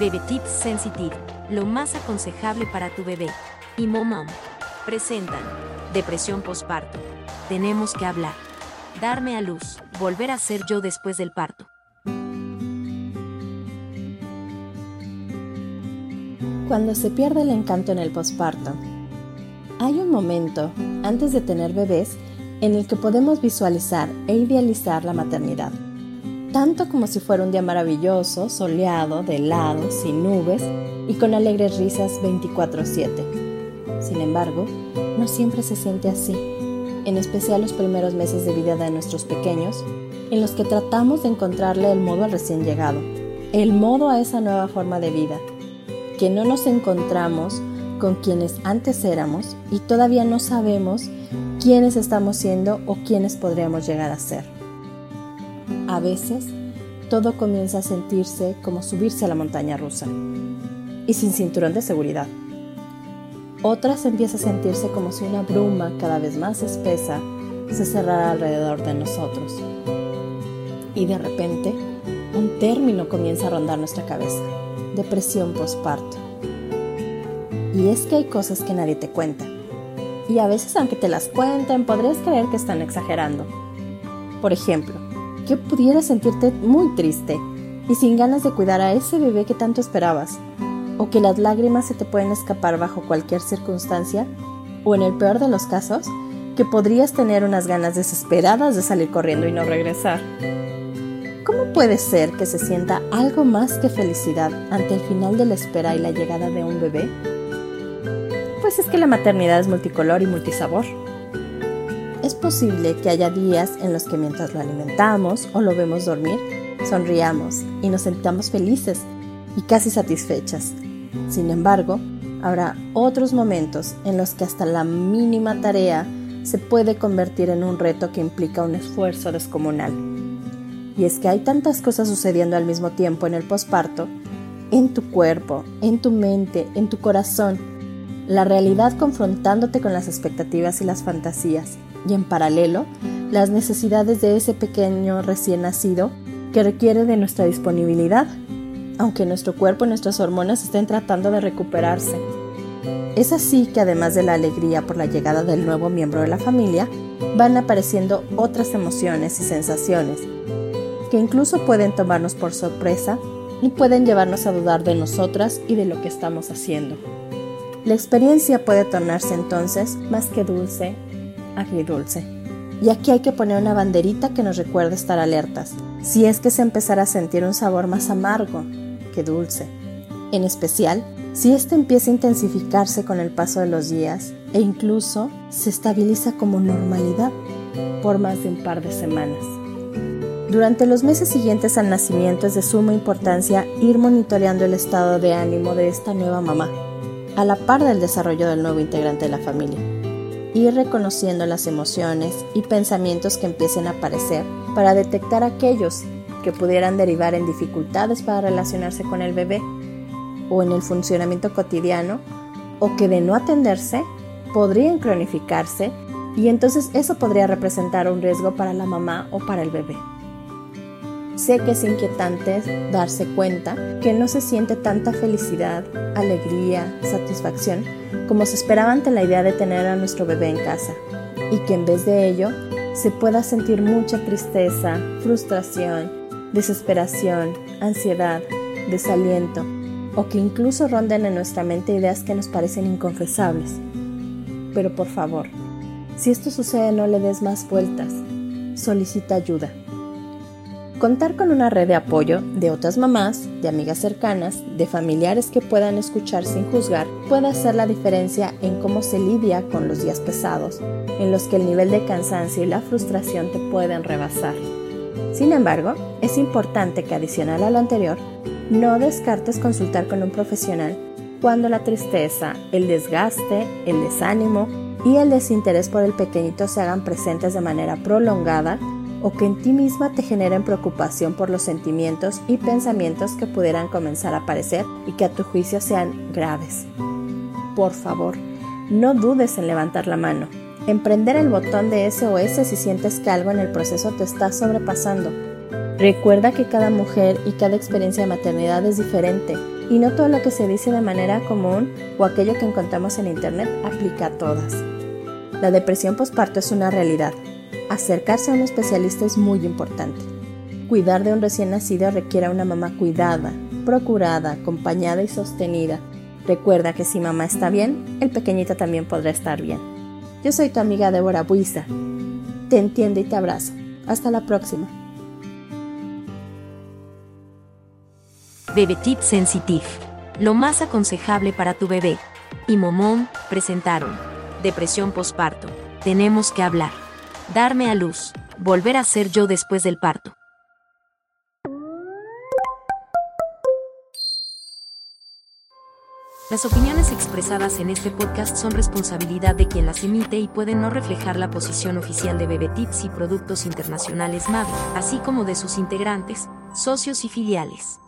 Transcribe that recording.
Bebe Tips Sensitive, lo más aconsejable para tu bebé. Y Momom presentan Depresión postparto. Tenemos que hablar. Darme a luz, volver a ser yo después del parto. Cuando se pierde el encanto en el posparto, hay un momento, antes de tener bebés, en el que podemos visualizar e idealizar la maternidad tanto como si fuera un día maravilloso, soleado, de helado, sin nubes y con alegres risas 24/7. Sin embargo, no siempre se siente así, en especial los primeros meses de vida de nuestros pequeños, en los que tratamos de encontrarle el modo al recién llegado, el modo a esa nueva forma de vida, que no nos encontramos con quienes antes éramos y todavía no sabemos quiénes estamos siendo o quiénes podríamos llegar a ser. A veces, todo comienza a sentirse como subirse a la montaña rusa y sin cinturón de seguridad. Otras empieza a sentirse como si una bruma cada vez más espesa se cerrara alrededor de nosotros. Y de repente, un término comienza a rondar nuestra cabeza, depresión postparto. Y es que hay cosas que nadie te cuenta. Y a veces aunque te las cuenten, podrías creer que están exagerando. Por ejemplo, que pudieras sentirte muy triste y sin ganas de cuidar a ese bebé que tanto esperabas, o que las lágrimas se te pueden escapar bajo cualquier circunstancia, o en el peor de los casos, que podrías tener unas ganas desesperadas de salir corriendo y no regresar. ¿Cómo puede ser que se sienta algo más que felicidad ante el final de la espera y la llegada de un bebé? Pues es que la maternidad es multicolor y multisabor. Es posible que haya días en los que mientras lo alimentamos o lo vemos dormir, sonriamos y nos sentamos felices y casi satisfechas. Sin embargo, habrá otros momentos en los que hasta la mínima tarea se puede convertir en un reto que implica un esfuerzo descomunal. Y es que hay tantas cosas sucediendo al mismo tiempo en el posparto, en tu cuerpo, en tu mente, en tu corazón, la realidad confrontándote con las expectativas y las fantasías, y en paralelo las necesidades de ese pequeño recién nacido que requiere de nuestra disponibilidad, aunque nuestro cuerpo y nuestras hormonas estén tratando de recuperarse. Es así que además de la alegría por la llegada del nuevo miembro de la familia, van apareciendo otras emociones y sensaciones que incluso pueden tomarnos por sorpresa y pueden llevarnos a dudar de nosotras y de lo que estamos haciendo. La experiencia puede tornarse entonces más que dulce, agridulce. Y aquí hay que poner una banderita que nos recuerde estar alertas, si es que se empezara a sentir un sabor más amargo que dulce. En especial, si este empieza a intensificarse con el paso de los días e incluso se estabiliza como normalidad por más de un par de semanas. Durante los meses siguientes al nacimiento es de suma importancia ir monitoreando el estado de ánimo de esta nueva mamá, a la par del desarrollo del nuevo integrante de la familia ir reconociendo las emociones y pensamientos que empiecen a aparecer para detectar aquellos que pudieran derivar en dificultades para relacionarse con el bebé o en el funcionamiento cotidiano o que de no atenderse podrían cronificarse y entonces eso podría representar un riesgo para la mamá o para el bebé. Sé que es inquietante darse cuenta que no se siente tanta felicidad, alegría, satisfacción como se esperaba ante la idea de tener a nuestro bebé en casa y que en vez de ello se pueda sentir mucha tristeza, frustración, desesperación, ansiedad, desaliento o que incluso ronden en nuestra mente ideas que nos parecen inconfesables. Pero por favor, si esto sucede no le des más vueltas, solicita ayuda. Contar con una red de apoyo de otras mamás, de amigas cercanas, de familiares que puedan escuchar sin juzgar, puede hacer la diferencia en cómo se lidia con los días pesados, en los que el nivel de cansancio y la frustración te pueden rebasar. Sin embargo, es importante que adicional a lo anterior, no descartes consultar con un profesional cuando la tristeza, el desgaste, el desánimo y el desinterés por el pequeñito se hagan presentes de manera prolongada o que en ti misma te generen preocupación por los sentimientos y pensamientos que pudieran comenzar a aparecer y que a tu juicio sean graves. Por favor, no dudes en levantar la mano, emprender el botón de SOS si sientes que algo en el proceso te está sobrepasando. Recuerda que cada mujer y cada experiencia de maternidad es diferente Y no todo lo que se dice de manera común o aquello que encontramos en internet aplica a todas. La depresión postparto es una realidad. Acercarse a un especialista es muy importante. Cuidar de un recién nacido requiere a una mamá cuidada, procurada, acompañada y sostenida. Recuerda que si mamá está bien, el pequeñito también podrá estar bien. Yo soy tu amiga Débora Buiza. Te entiendo y te abrazo. Hasta la próxima. Bebé Tip Sensitive. Lo más aconsejable para tu bebé. Y Momón presentaron. Depresión posparto. Tenemos que hablar. Darme a luz. Volver a ser yo después del parto. Las opiniones expresadas en este podcast son responsabilidad de quien las emite y pueden no reflejar la posición oficial de Bebetips y Productos Internacionales MAVI, así como de sus integrantes, socios y filiales.